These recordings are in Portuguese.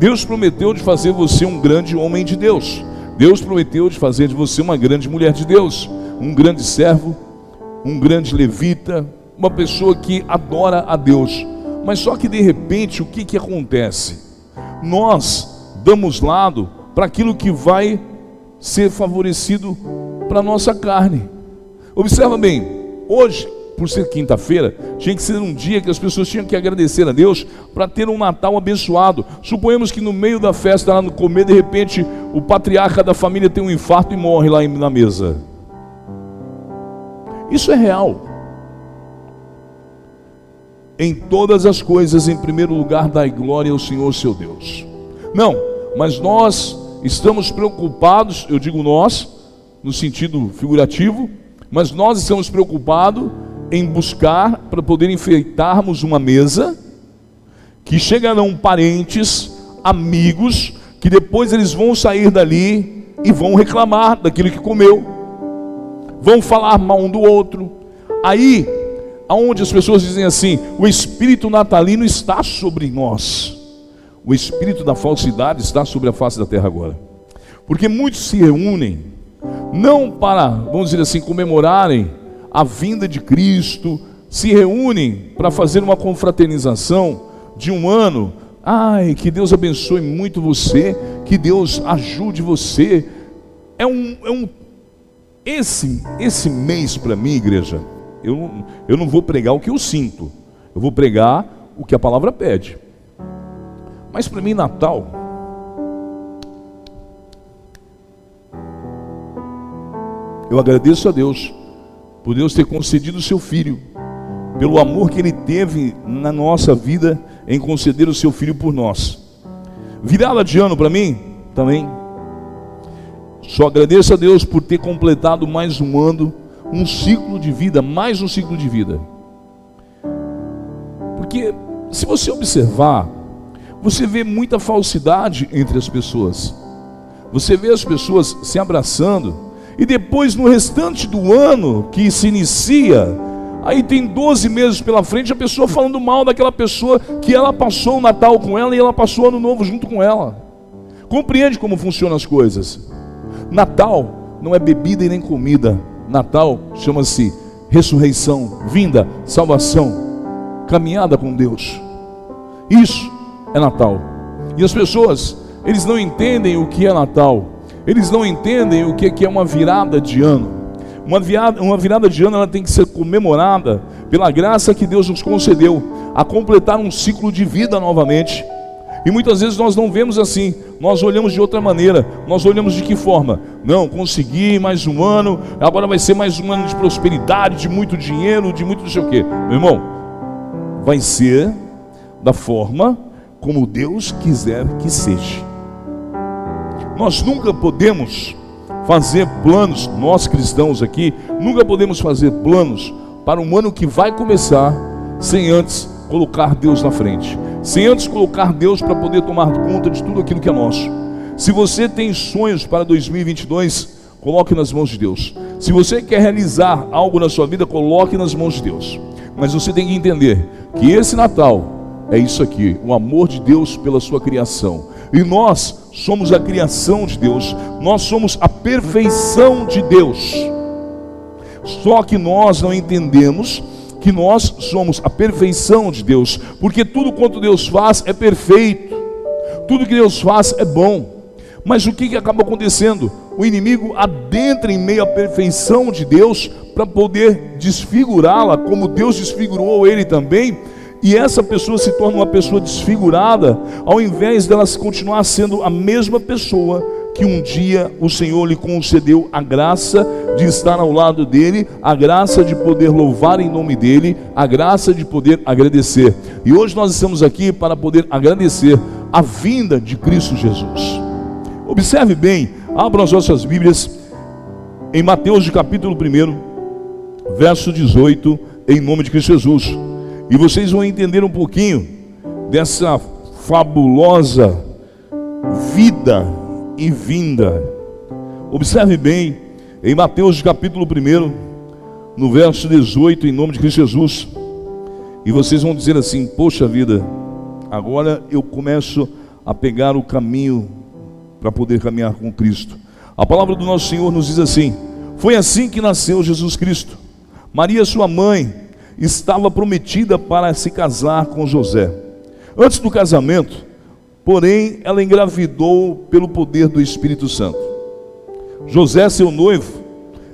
Deus prometeu de fazer você um grande homem de Deus. Deus prometeu de fazer de você uma grande mulher de Deus, um grande servo, um grande levita, uma pessoa que adora a Deus. Mas só que de repente o que, que acontece? Nós damos lado para aquilo que vai ser favorecido para a nossa carne. Observa bem, hoje, por ser quinta-feira, tinha que ser um dia que as pessoas tinham que agradecer a Deus para ter um Natal abençoado. Suponhamos que no meio da festa, lá no comer, de repente, o patriarca da família tem um infarto e morre lá na mesa. Isso é real. Em todas as coisas, em primeiro lugar, dai glória ao Senhor seu Deus. Não, mas nós estamos preocupados, eu digo nós, no sentido figurativo, mas nós estamos preocupados em buscar para poder enfeitarmos uma mesa que chegarão parentes, amigos, que depois eles vão sair dali e vão reclamar daquilo que comeu, vão falar mal um do outro. Aí, aonde as pessoas dizem assim: o espírito natalino está sobre nós. O espírito da falsidade está sobre a face da terra agora. Porque muitos se reúnem, não para, vamos dizer assim, comemorarem a vinda de Cristo, se reúnem para fazer uma confraternização de um ano. Ai, que Deus abençoe muito você, que Deus ajude você. É um, é um esse, esse mês para mim, igreja, eu, eu não vou pregar o que eu sinto, eu vou pregar o que a palavra pede. Mas para mim, Natal, eu agradeço a Deus por Deus ter concedido o seu filho, pelo amor que ele teve na nossa vida em conceder o seu filho por nós. Virada de ano para mim, também. Só agradeço a Deus por ter completado mais um ano, um ciclo de vida, mais um ciclo de vida. Porque se você observar, você vê muita falsidade entre as pessoas. Você vê as pessoas se abraçando, e depois, no restante do ano que se inicia, aí tem 12 meses pela frente, a pessoa falando mal daquela pessoa que ela passou o Natal com ela e ela passou o Ano Novo junto com ela. Compreende como funcionam as coisas? Natal não é bebida e nem comida. Natal chama-se ressurreição, vinda, salvação, caminhada com Deus. Isso é Natal. E as pessoas, eles não entendem o que é Natal. Eles não entendem o que é uma virada de ano. Uma virada, uma virada de ano ela tem que ser comemorada pela graça que Deus nos concedeu a completar um ciclo de vida novamente. E muitas vezes nós não vemos assim, nós olhamos de outra maneira. Nós olhamos de que forma? Não, consegui mais um ano, agora vai ser mais um ano de prosperidade, de muito dinheiro, de muito não sei o quê. Meu irmão, vai ser da forma como Deus quiser que seja. Nós nunca podemos fazer planos, nós cristãos aqui, nunca podemos fazer planos para um ano que vai começar sem antes colocar Deus na frente, sem antes colocar Deus para poder tomar conta de tudo aquilo que é nosso. Se você tem sonhos para 2022, coloque nas mãos de Deus. Se você quer realizar algo na sua vida, coloque nas mãos de Deus. Mas você tem que entender que esse Natal é isso aqui, o amor de Deus pela sua criação. E nós somos a criação de Deus, nós somos a perfeição de Deus. Só que nós não entendemos que nós somos a perfeição de Deus, porque tudo quanto Deus faz é perfeito, tudo que Deus faz é bom. Mas o que, que acaba acontecendo? O inimigo adentra em meio à perfeição de Deus para poder desfigurá-la, como Deus desfigurou ele também, e essa pessoa se torna uma pessoa desfigurada, ao invés dela continuar sendo a mesma pessoa que um dia o Senhor lhe concedeu a graça de estar ao lado dele, a graça de poder louvar em nome dele, a graça de poder agradecer. E hoje nós estamos aqui para poder agradecer a vinda de Cristo Jesus. Observe bem, abram as nossas Bíblias em Mateus de capítulo 1, verso 18, em nome de Cristo Jesus. E vocês vão entender um pouquinho dessa fabulosa vida e vinda. Observe bem, em Mateus capítulo 1, no verso 18, em nome de Cristo Jesus. E vocês vão dizer assim: Poxa vida, agora eu começo a pegar o caminho para poder caminhar com Cristo. A palavra do nosso Senhor nos diz assim: Foi assim que nasceu Jesus Cristo. Maria, sua mãe, estava prometida para se casar com José. Antes do casamento, porém, ela engravidou pelo poder do Espírito Santo. José, seu noivo,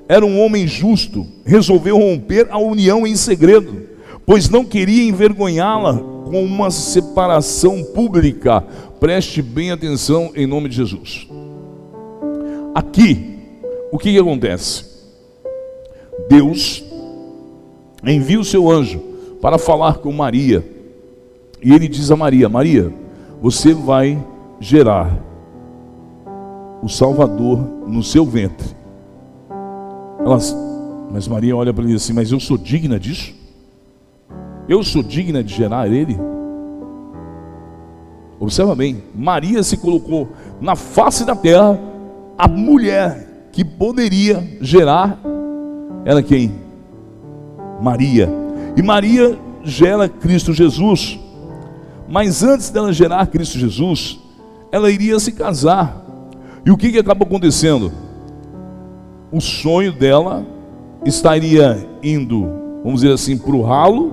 era um homem justo, resolveu romper a união em segredo, pois não queria envergonhá-la com uma separação pública. Preste bem atenção em nome de Jesus. Aqui, o que, que acontece? Deus envia o seu anjo para falar com Maria, e ele diz a Maria: Maria, você vai gerar o Salvador no seu ventre. Elas, mas Maria olha para ele assim: Mas eu sou digna disso? Eu sou digna de gerar ele? Observa bem: Maria se colocou na face da terra, a mulher que poderia gerar era quem? Maria. E Maria gera Cristo Jesus. Mas antes dela gerar Cristo Jesus, ela iria se casar. E o que, que acaba acontecendo? o sonho dela estaria indo, vamos dizer assim, para o ralo,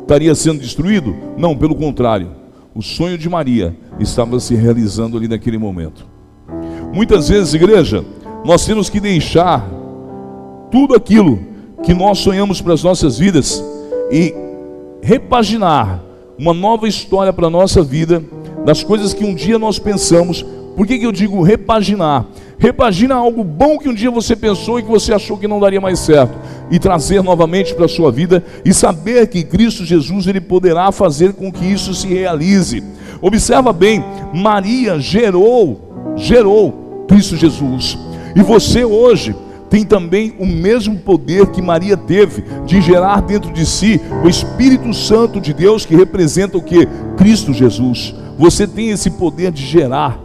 estaria sendo destruído? Não, pelo contrário. O sonho de Maria estava se realizando ali naquele momento. Muitas vezes, igreja, nós temos que deixar tudo aquilo que nós sonhamos para as nossas vidas e repaginar uma nova história para a nossa vida, das coisas que um dia nós pensamos. Por que, que eu digo repaginar? Repagina algo bom que um dia você pensou e que você achou que não daria mais certo. E trazer novamente para a sua vida e saber que Cristo Jesus ele poderá fazer com que isso se realize. Observa bem, Maria gerou, gerou Cristo Jesus. E você hoje tem também o mesmo poder que Maria teve de gerar dentro de si o Espírito Santo de Deus que representa o que? Cristo Jesus. Você tem esse poder de gerar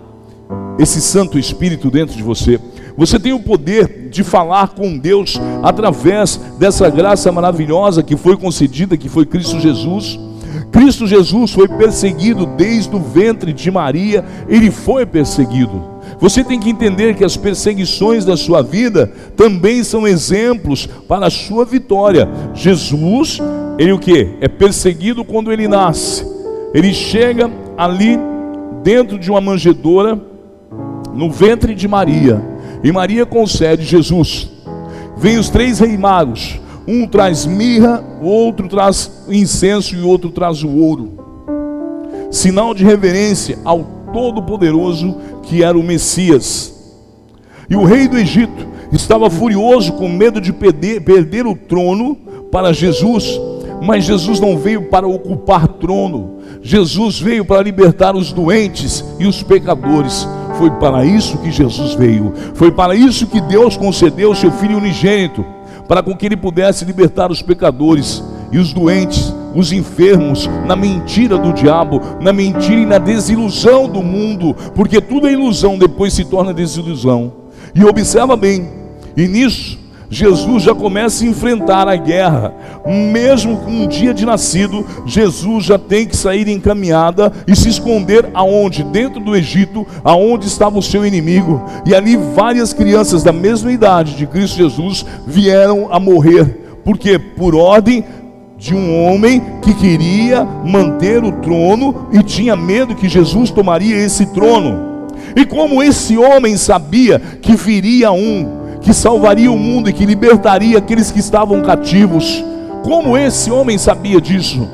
esse Santo Espírito dentro de você. Você tem o poder de falar com Deus através dessa graça maravilhosa que foi concedida, que foi Cristo Jesus. Cristo Jesus foi perseguido desde o ventre de Maria, ele foi perseguido. Você tem que entender que as perseguições da sua vida também são exemplos para a sua vitória. Jesus, ele o que? É perseguido quando ele nasce. Ele chega ali dentro de uma manjedoura no ventre de Maria. E Maria concede Jesus. Vem os três reis magos. Um traz mirra, o outro traz incenso e o outro traz o ouro. Sinal de reverência ao Todo-Poderoso que era o Messias. E o rei do Egito estava furioso com medo de perder, perder o trono para Jesus. Mas Jesus não veio para ocupar trono. Jesus veio para libertar os doentes e os pecadores. Foi para isso que Jesus veio. Foi para isso que Deus concedeu o seu Filho unigênito para com que ele pudesse libertar os pecadores e os doentes, os enfermos, na mentira do diabo, na mentira e na desilusão do mundo, porque tudo é ilusão, depois se torna desilusão. E observa bem, e nisso Jesus já começa a enfrentar a guerra. Mesmo com um dia de nascido, Jesus já tem que sair em caminhada e se esconder aonde? Dentro do Egito, aonde estava o seu inimigo. E ali várias crianças da mesma idade de Cristo Jesus vieram a morrer. Porque por ordem de um homem que queria manter o trono e tinha medo que Jesus tomaria esse trono. E como esse homem sabia que viria um que salvaria o mundo e que libertaria aqueles que estavam cativos. Como esse homem sabia disso?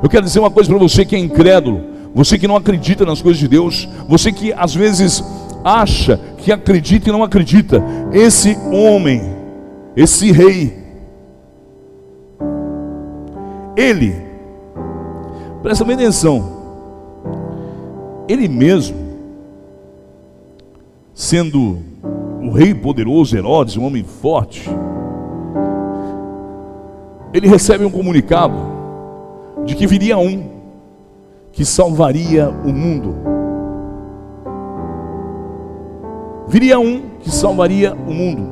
Eu quero dizer uma coisa para você que é incrédulo, você que não acredita nas coisas de Deus, você que às vezes acha que acredita e não acredita. Esse homem, esse rei, ele, presta bem atenção, ele mesmo, sendo o rei poderoso Herodes, um homem forte, ele recebe um comunicado de que viria um que salvaria o mundo. Viria um que salvaria o mundo,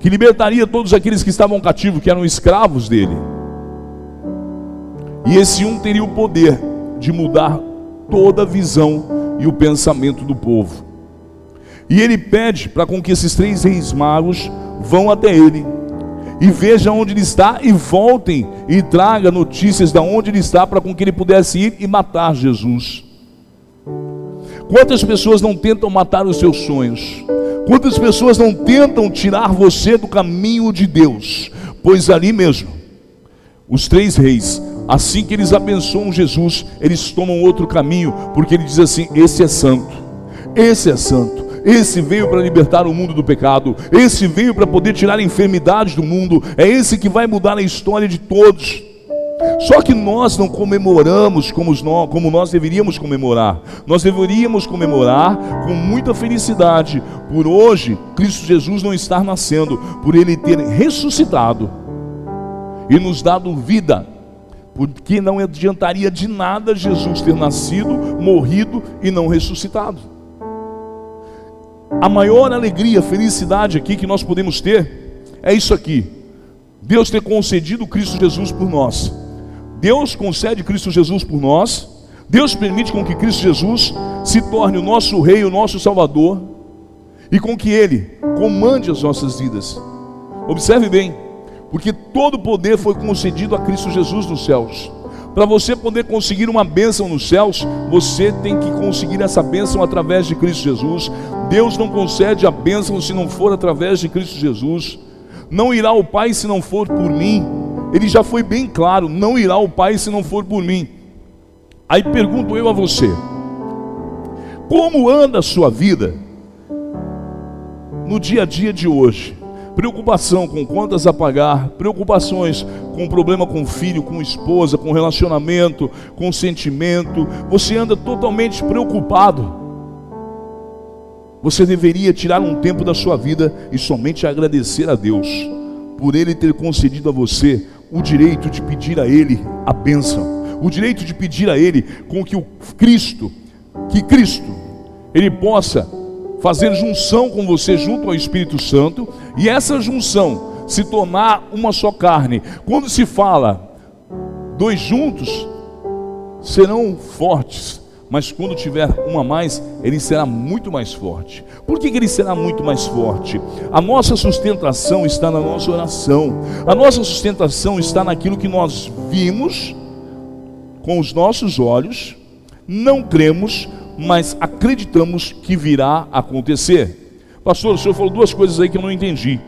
que libertaria todos aqueles que estavam cativos, que eram escravos dele. E esse um teria o poder de mudar toda a visão e o pensamento do povo. E ele pede para com que esses três reis magos vão até ele e vejam onde ele está e voltem e traga notícias de onde ele está para com que ele pudesse ir e matar Jesus. Quantas pessoas não tentam matar os seus sonhos? Quantas pessoas não tentam tirar você do caminho de Deus? Pois ali mesmo, os três reis, assim que eles abençoam Jesus, eles tomam outro caminho, porque ele diz assim: esse é santo, esse é santo. Esse veio para libertar o mundo do pecado. Esse veio para poder tirar enfermidades do mundo. É esse que vai mudar a história de todos. Só que nós não comemoramos como nós, como nós deveríamos comemorar. Nós deveríamos comemorar com muita felicidade por hoje Cristo Jesus não estar nascendo, por ele ter ressuscitado e nos dado vida. Porque não adiantaria de nada Jesus ter nascido, morrido e não ressuscitado. A maior alegria, felicidade aqui que nós podemos ter é isso aqui. Deus ter concedido Cristo Jesus por nós. Deus concede Cristo Jesus por nós. Deus permite com que Cristo Jesus se torne o nosso rei, o nosso salvador e com que ele comande as nossas vidas. Observe bem, porque todo poder foi concedido a Cristo Jesus nos céus. Para você poder conseguir uma bênção nos céus, você tem que conseguir essa bênção através de Cristo Jesus. Deus não concede a bênção se não for através de Cristo Jesus. Não irá o Pai se não for por mim. Ele já foi bem claro: não irá o Pai se não for por mim. Aí pergunto eu a você: como anda a sua vida no dia a dia de hoje? Preocupação com contas a pagar, preocupações com problema com filho, com esposa, com relacionamento, com sentimento, você anda totalmente preocupado. Você deveria tirar um tempo da sua vida e somente agradecer a Deus por Ele ter concedido a você o direito de pedir a Ele a bênção, o direito de pedir a Ele com que o Cristo, que Cristo, Ele possa fazer junção com você junto ao Espírito Santo e essa junção se tornar uma só carne. Quando se fala dois juntos serão fortes, mas quando tiver uma mais, ele será muito mais forte. Por que, que ele será muito mais forte? A nossa sustentação está na nossa oração, a nossa sustentação está naquilo que nós vimos com os nossos olhos, não cremos, mas acreditamos que virá a acontecer. Pastor, o senhor falou duas coisas aí que eu não entendi.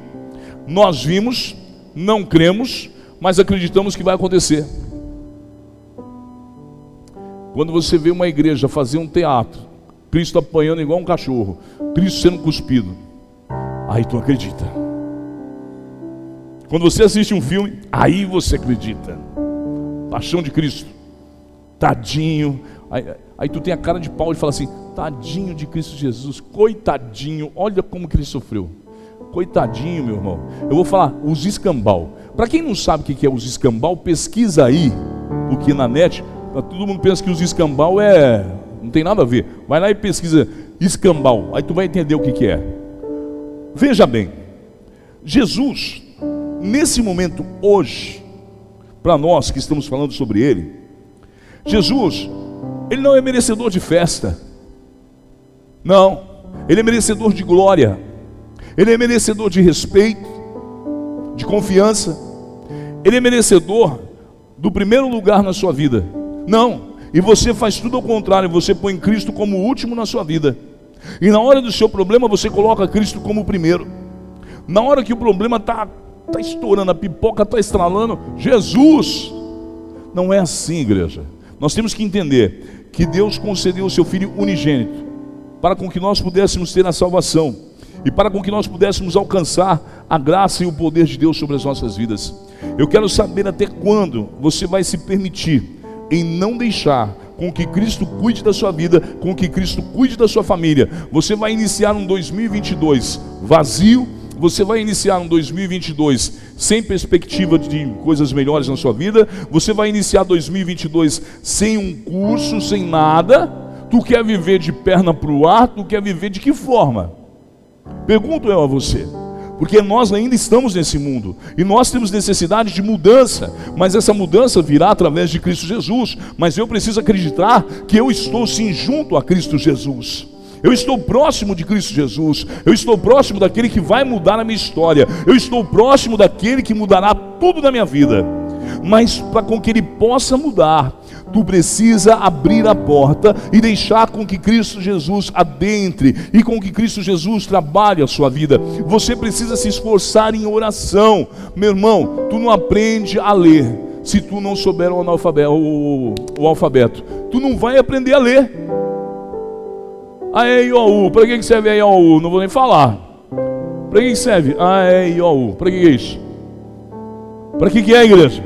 Nós vimos, não cremos, mas acreditamos que vai acontecer. Quando você vê uma igreja fazer um teatro, Cristo apanhando igual um cachorro, Cristo sendo cuspido, aí tu acredita. Quando você assiste um filme, aí você acredita. Paixão de Cristo, tadinho, Aí, aí tu tem a cara de pau e fala assim: tadinho de Cristo Jesus, coitadinho, olha como que ele sofreu. Coitadinho, meu irmão. Eu vou falar, os escambau. Para quem não sabe o que é os escambau, pesquisa aí, porque na net, todo mundo pensa que os escambau é. Não tem nada a ver. Vai lá e pesquisa escambau, aí tu vai entender o que é. Veja bem, Jesus, nesse momento hoje, para nós que estamos falando sobre ele, Jesus ele não é merecedor de festa. Não. Ele é merecedor de glória. Ele é merecedor de respeito, de confiança. Ele é merecedor do primeiro lugar na sua vida. Não. E você faz tudo ao contrário, você põe Cristo como o último na sua vida. E na hora do seu problema, você coloca Cristo como o primeiro. Na hora que o problema está tá estourando, a pipoca está estralando, Jesus. Não é assim, igreja. Nós temos que entender que Deus concedeu o seu Filho unigênito para com que nós pudéssemos ter a salvação e para com que nós pudéssemos alcançar a graça e o poder de Deus sobre as nossas vidas. Eu quero saber até quando você vai se permitir em não deixar com que Cristo cuide da sua vida, com que Cristo cuide da sua família. Você vai iniciar um 2022 vazio você vai iniciar um 2022 sem perspectiva de coisas melhores na sua vida, você vai iniciar 2022 sem um curso, sem nada, tu quer viver de perna para o ar, tu quer viver de que forma? Pergunto eu a você. porque nós ainda estamos nesse mundo e nós temos necessidade de mudança, mas essa mudança virá através de Cristo Jesus. Mas eu preciso acreditar que eu estou sim junto a Cristo Jesus. Eu estou próximo de Cristo Jesus. Eu estou próximo daquele que vai mudar a minha história. Eu estou próximo daquele que mudará tudo na minha vida. Mas para com que ele possa mudar, tu precisa abrir a porta e deixar com que Cristo Jesus adentre e com que Cristo Jesus trabalhe a sua vida. Você precisa se esforçar em oração, meu irmão. Tu não aprende a ler se tu não souber o, analfabeto, o, o alfabeto. Tu não vai aprender a ler. A E, I, O, U. Para que serve A, E, O, U? Não vou nem falar. Para que serve A, E, I, O, U? Para que é isso? Para que é, igreja?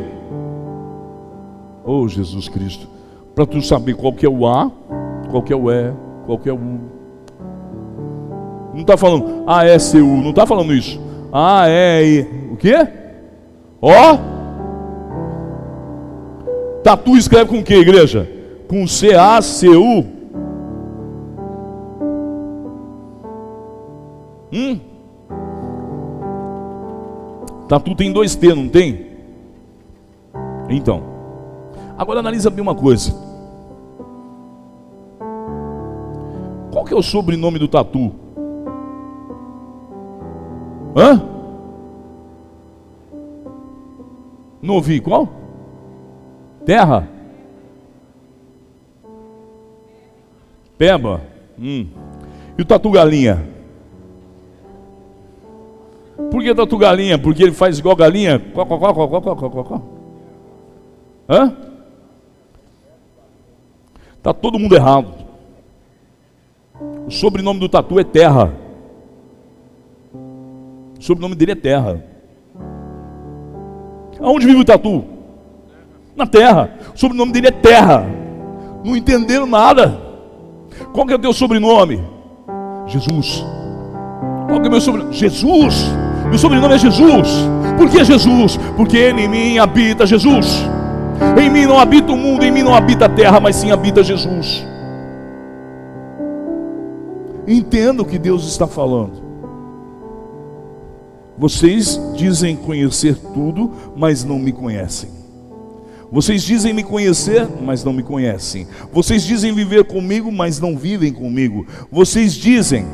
Oh Jesus Cristo, para tu saber qual que é o A, qual que é o E, qual que é o U. Não está falando A, E, C, U, não está falando isso. A, E, I, o quê? Ó. Tatu escreve com o que, igreja? Com C, A, C, U. Hum? Tatu tem dois T, não tem? Então. Agora analisa bem uma coisa. Qual que é o sobrenome do tatu? Hã? Não ouvi, qual? Terra? Peba? Hum. E o tatu galinha? Por que tatu galinha? Porque ele faz igual galinha? Qual, qual, qual, qual, qual, qual, qual? Hã? Está todo mundo errado. O sobrenome do tatu é Terra. O sobrenome dele é Terra. Aonde vive o tatu? Na terra. O sobrenome dele é Terra. Não entenderam nada. Qual que é o teu sobrenome? Jesus. Qual que é o meu sobrenome? Jesus. Meu sobrenome é Jesus. Por que Jesus? Porque em mim habita Jesus. Em mim não habita o mundo, em mim não habita a terra, mas sim habita Jesus. Entenda o que Deus está falando. Vocês dizem conhecer tudo, mas não me conhecem. Vocês dizem me conhecer, mas não me conhecem. Vocês dizem viver comigo, mas não vivem comigo. Vocês dizem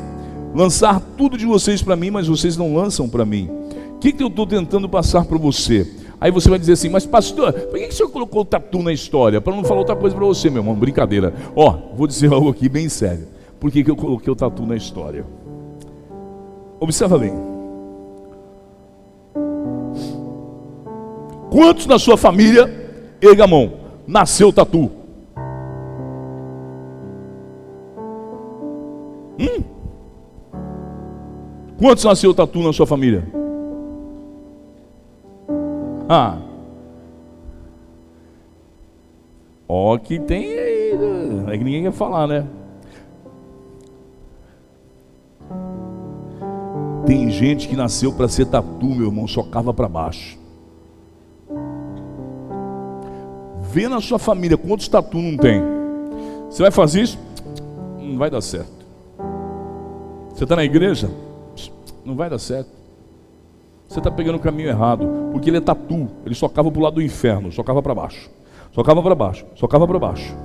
lançar tudo de vocês para mim, mas vocês não lançam para mim. O que, que eu estou tentando passar para você? Aí você vai dizer assim, mas pastor, por que, que o senhor colocou o tatu na história? Para não falar outra coisa para você, meu irmão, brincadeira. Ó, vou dizer algo aqui bem sério. Por que, que eu coloquei o tatu na história? Observa bem. Quantos na sua família, erga a mão, nasceu tatu? Quantos nasceu tatu na sua família? Ah. Ó, que tem aí. Né? É que ninguém quer falar, né? Tem gente que nasceu para ser tatu, meu irmão, só cava para baixo. Vê na sua família quantos tatu não tem. Você vai fazer isso? Não vai dar certo. Você está na igreja? Não vai dar certo. Você está pegando o caminho errado, porque ele é tatu, ele só cava para o lado do inferno, só cava para baixo, só cava para baixo, só cava para baixo.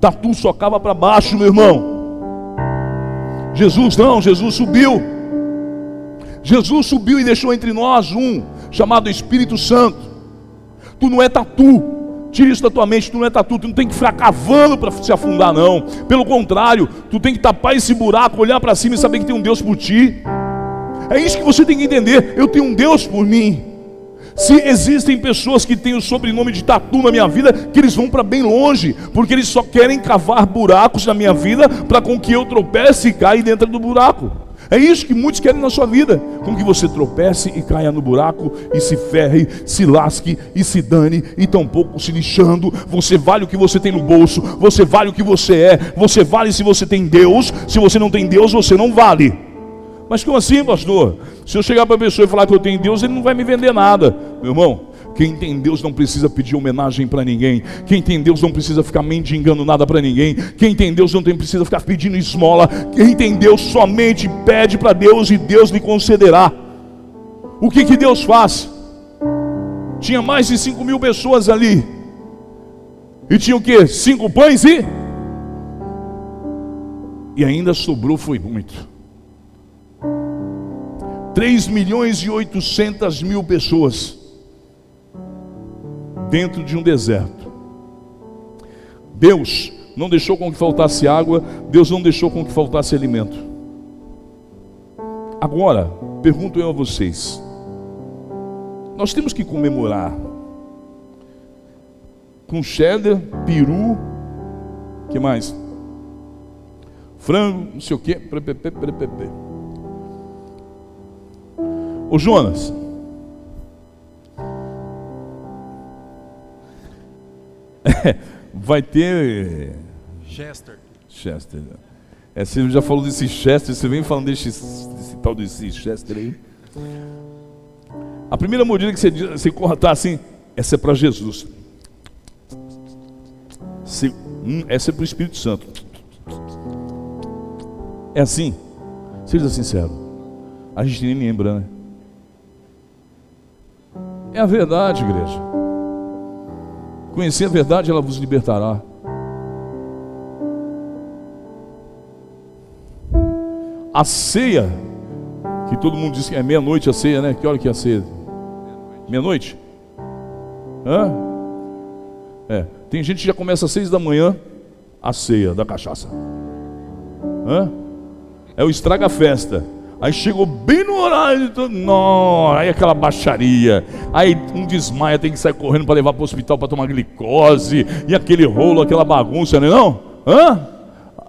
Tatu só cava para baixo, meu irmão. Jesus não, Jesus subiu. Jesus subiu e deixou entre nós um chamado Espírito Santo. Tu não é tatu. Tira isso da tua mente, tu não é tatu, tu não tem que ficar cavando para se afundar, não. Pelo contrário, tu tem que tapar esse buraco, olhar para cima e saber que tem um Deus por ti. É isso que você tem que entender. Eu tenho um Deus por mim. Se existem pessoas que têm o sobrenome de tatu na minha vida, que eles vão para bem longe, porque eles só querem cavar buracos na minha vida para com que eu tropece e caia dentro do buraco. É isso que muitos querem na sua vida, com que você tropece e caia no buraco e se ferre, se lasque e se dane e tampouco se lixando. Você vale o que você tem no bolso, você vale o que você é, você vale se você tem Deus, se você não tem Deus, você não vale. Mas como assim, pastor? Se eu chegar para a pessoa e falar que eu tenho Deus, ele não vai me vender nada. Meu irmão, Quem tem Deus não precisa pedir homenagem para ninguém. Quem tem Deus não precisa ficar mendigando nada para ninguém. Quem tem Deus não tem, precisa ficar pedindo esmola. Quem tem Deus somente pede para Deus e Deus lhe concederá. O que, que Deus faz? Tinha mais de 5 mil pessoas ali. E tinha o que? Cinco pães e. E ainda sobrou, foi muito. 3 milhões e 800 mil pessoas dentro de um deserto. Deus não deixou com que faltasse água, Deus não deixou com que faltasse alimento. Agora, pergunto eu a vocês: nós temos que comemorar com cheddar, peru, que mais? Frango, não sei o que. Ô Jonas. vai ter. Chester. Chester. É, você já falou desse Chester, você vem falando desse, desse tal desse Chester aí. A primeira mordida que você, você cortar assim, essa é para Jesus. Se, hum, essa é para o Espírito Santo. É assim? Seja sincero. A gente nem lembra, né? É a verdade, igreja. Conhecer a verdade, ela vos libertará. A ceia, que todo mundo diz que é meia-noite a ceia, né? Que hora que é a ceia? Meia-noite? Hã? É. Tem gente que já começa às seis da manhã a ceia da cachaça. Hã? É o estraga-festa. Aí chegou bem no horário, não, aí aquela baixaria. Aí um desmaia, tem que sair correndo para levar para o hospital para tomar glicose. E aquele rolo, aquela bagunça, não é não? Hã?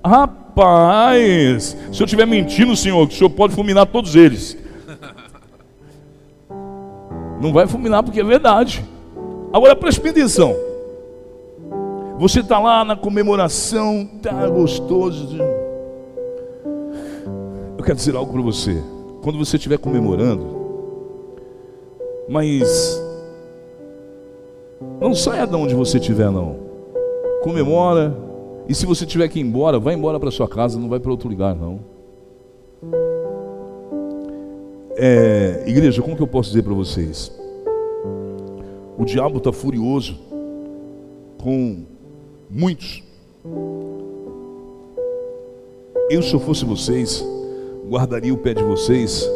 Rapaz, se eu estiver mentindo, senhor, o senhor pode fulminar todos eles. Não vai fulminar porque é verdade. Agora preste atenção. Você está lá na comemoração, tá gostoso. Quero dizer algo para você. Quando você estiver comemorando, mas não saia de onde você estiver, não. Comemora. E se você tiver que ir embora, vai embora para sua casa, não vai para outro lugar, não. É, igreja, como que eu posso dizer para vocês? O diabo está furioso com muitos. Eu, se eu fosse vocês, guardaria o pé de vocês,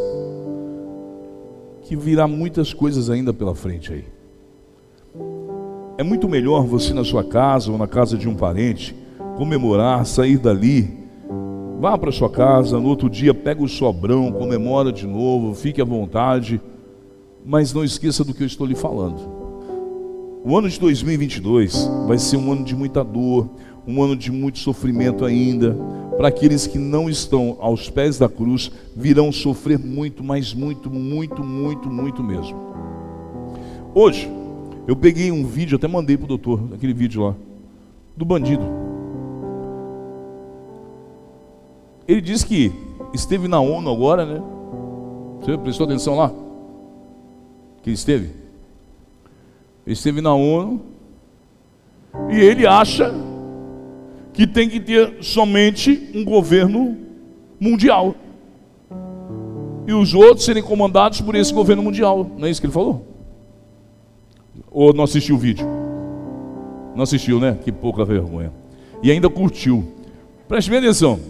que virá muitas coisas ainda pela frente aí. É muito melhor você na sua casa ou na casa de um parente comemorar, sair dali, vá para sua casa, no outro dia pega o sobrão, comemora de novo, fique à vontade, mas não esqueça do que eu estou lhe falando. O ano de 2022 vai ser um ano de muita dor, um ano de muito sofrimento ainda. Para aqueles que não estão aos pés da cruz, virão sofrer muito, mas muito, muito, muito, muito mesmo. Hoje, eu peguei um vídeo, até mandei para o doutor, aquele vídeo lá, do bandido. Ele diz que esteve na ONU agora, né? Você prestou atenção lá? Que esteve? Ele esteve na ONU e ele acha que tem que ter somente um governo mundial. E os outros serem comandados por esse governo mundial. Não é isso que ele falou? Ou não assistiu o vídeo? Não assistiu, né? Que pouca vergonha. E ainda curtiu. Preste bem atenção.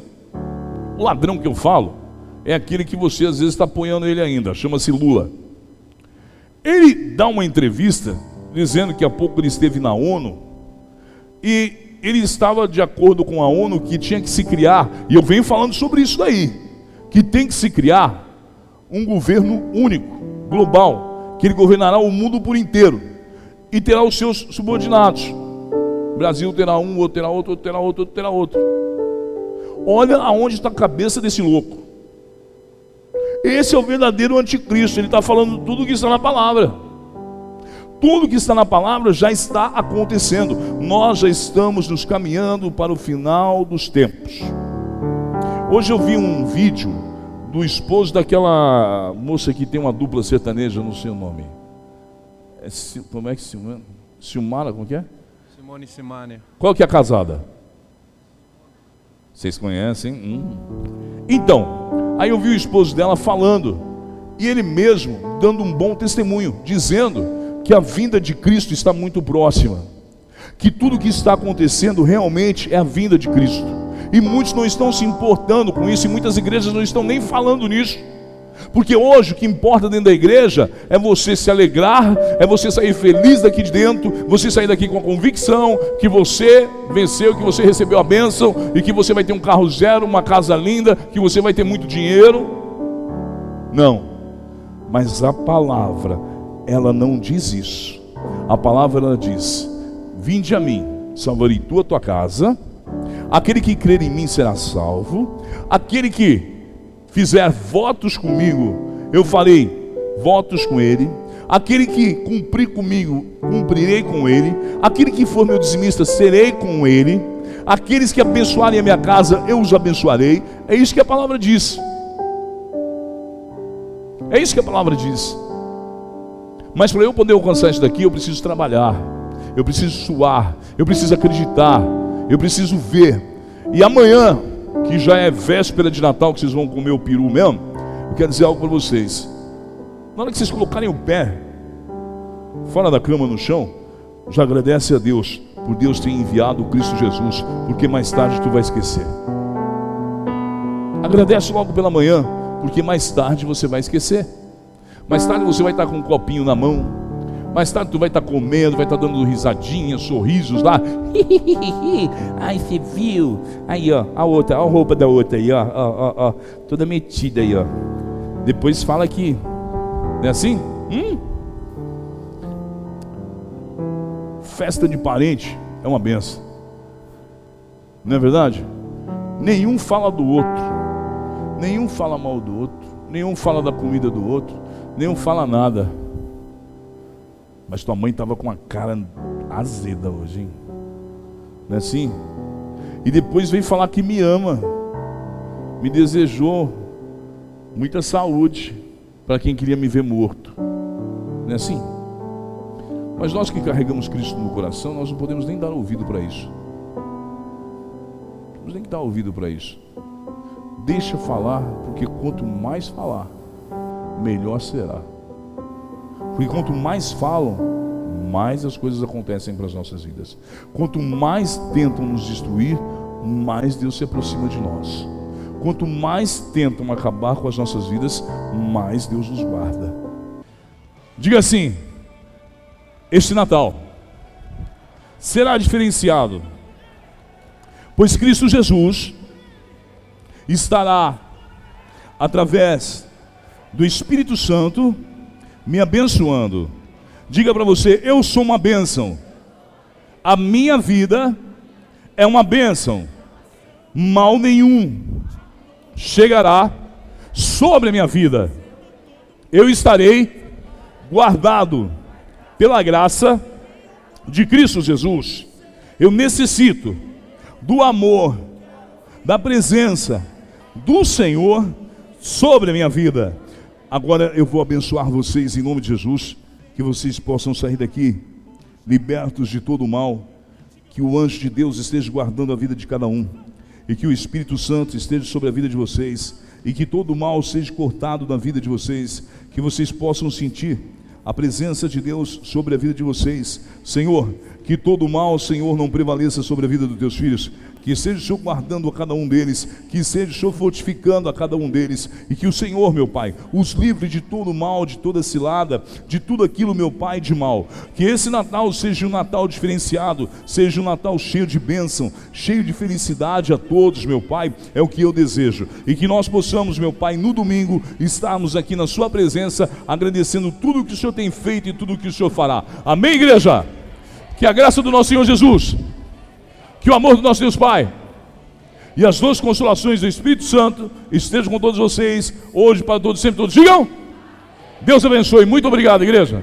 O ladrão que eu falo é aquele que você às vezes está apoiando ele ainda. Chama-se Lula. Ele dá uma entrevista dizendo que há pouco ele esteve na ONU e ele estava de acordo com a ONU que tinha que se criar, e eu venho falando sobre isso daí, que tem que se criar um governo único, global, que ele governará o mundo por inteiro e terá os seus subordinados. O Brasil terá um, outro terá outro, outro terá outro, outro terá outro. Olha aonde está a cabeça desse louco. Esse é o verdadeiro anticristo. Ele está falando tudo que está na palavra tudo que está na palavra já está acontecendo. Nós já estamos nos caminhando para o final dos tempos. Hoje eu vi um vídeo do esposo daquela moça que tem uma dupla sertaneja, não sei o nome. É, como é que se Silmara, como que é? Simone Simane. Qual que é a casada? Vocês conhecem? Hum. Então, aí eu vi o esposo dela falando, e ele mesmo dando um bom testemunho, dizendo que a vinda de Cristo está muito próxima, que tudo que está acontecendo realmente é a vinda de Cristo, e muitos não estão se importando com isso, e muitas igrejas não estão nem falando nisso. Porque hoje o que importa dentro da igreja é você se alegrar, é você sair feliz daqui de dentro, você sair daqui com a convicção que você venceu, que você recebeu a bênção e que você vai ter um carro zero, uma casa linda, que você vai ter muito dinheiro. Não, mas a palavra, ela não diz isso. A palavra ela diz: Vinde a mim, salvarei tu a tua casa, aquele que crer em mim será salvo, aquele que fizer votos comigo, eu farei votos com ele. Aquele que cumprir comigo, cumprirei com ele. Aquele que for meu dizimista, serei com ele. Aqueles que abençoarem a minha casa, eu os abençoarei. É isso que a palavra diz. É isso que a palavra diz. Mas para eu poder alcançar isso daqui, eu preciso trabalhar, eu preciso suar, eu preciso acreditar, eu preciso ver. E amanhã que já é véspera de Natal, que vocês vão comer o peru mesmo, eu quero dizer algo para vocês. Na hora que vocês colocarem o pé fora da cama no chão, já agradece a Deus por Deus ter enviado o Cristo Jesus, porque mais tarde tu vai esquecer. Agradece logo pela manhã, porque mais tarde você vai esquecer. Mais tarde você vai estar com um copinho na mão, mais tarde tu vai estar comendo, vai estar dando risadinhas, sorrisos lá. Ai, você viu? Aí, ó, a outra, a roupa da outra aí, ó, ó, ó, ó, toda metida aí, ó. Depois fala que, não é assim? Hum? Festa de parente é uma benção. Não é verdade? Nenhum fala do outro. Nenhum fala mal do outro. Nenhum fala da comida do outro. Nenhum fala nada. Mas tua mãe estava com uma cara azeda hoje, hein? Não é assim? E depois veio falar que me ama, me desejou muita saúde para quem queria me ver morto. Não é assim? Mas nós que carregamos Cristo no coração, nós não podemos nem dar ouvido para isso. Não podemos nem dar ouvido para isso. Deixa falar, porque quanto mais falar, melhor será. Porque quanto mais falam, mais as coisas acontecem para as nossas vidas. Quanto mais tentam nos destruir, mais Deus se aproxima de nós. Quanto mais tentam acabar com as nossas vidas, mais Deus nos guarda. Diga assim: este Natal será diferenciado, pois Cristo Jesus estará através do Espírito Santo me abençoando. Diga para você: eu sou uma bênção. A minha vida é uma bênção. Mal nenhum chegará sobre a minha vida. Eu estarei guardado pela graça de Cristo Jesus. Eu necessito do amor, da presença do Senhor sobre a minha vida. Agora eu vou abençoar vocês em nome de Jesus, que vocês possam sair daqui libertos de todo o mal, que o anjo de Deus esteja guardando a vida de cada um, e que o Espírito Santo esteja sobre a vida de vocês, e que todo o mal seja cortado da vida de vocês, que vocês possam sentir a presença de Deus sobre a vida de vocês. Senhor, que todo mal, Senhor, não prevaleça sobre a vida dos teus filhos, que seja o Senhor guardando a cada um deles, que seja o Senhor fortificando a cada um deles, e que o Senhor, meu Pai, os livre de todo mal, de toda cilada, de tudo aquilo, meu Pai, de mal. Que esse Natal seja um Natal diferenciado, seja um Natal cheio de bênção, cheio de felicidade a todos, meu Pai, é o que eu desejo. E que nós possamos, meu Pai, no domingo, estarmos aqui na Sua presença, agradecendo tudo o que o Senhor tem feito e tudo o que o Senhor fará. Amém, igreja? Que a graça do nosso Senhor Jesus que o amor do nosso Deus Pai e as duas consolações do Espírito Santo estejam com todos vocês, hoje, para todos, sempre todos. Digam! Deus abençoe. Muito obrigado, igreja.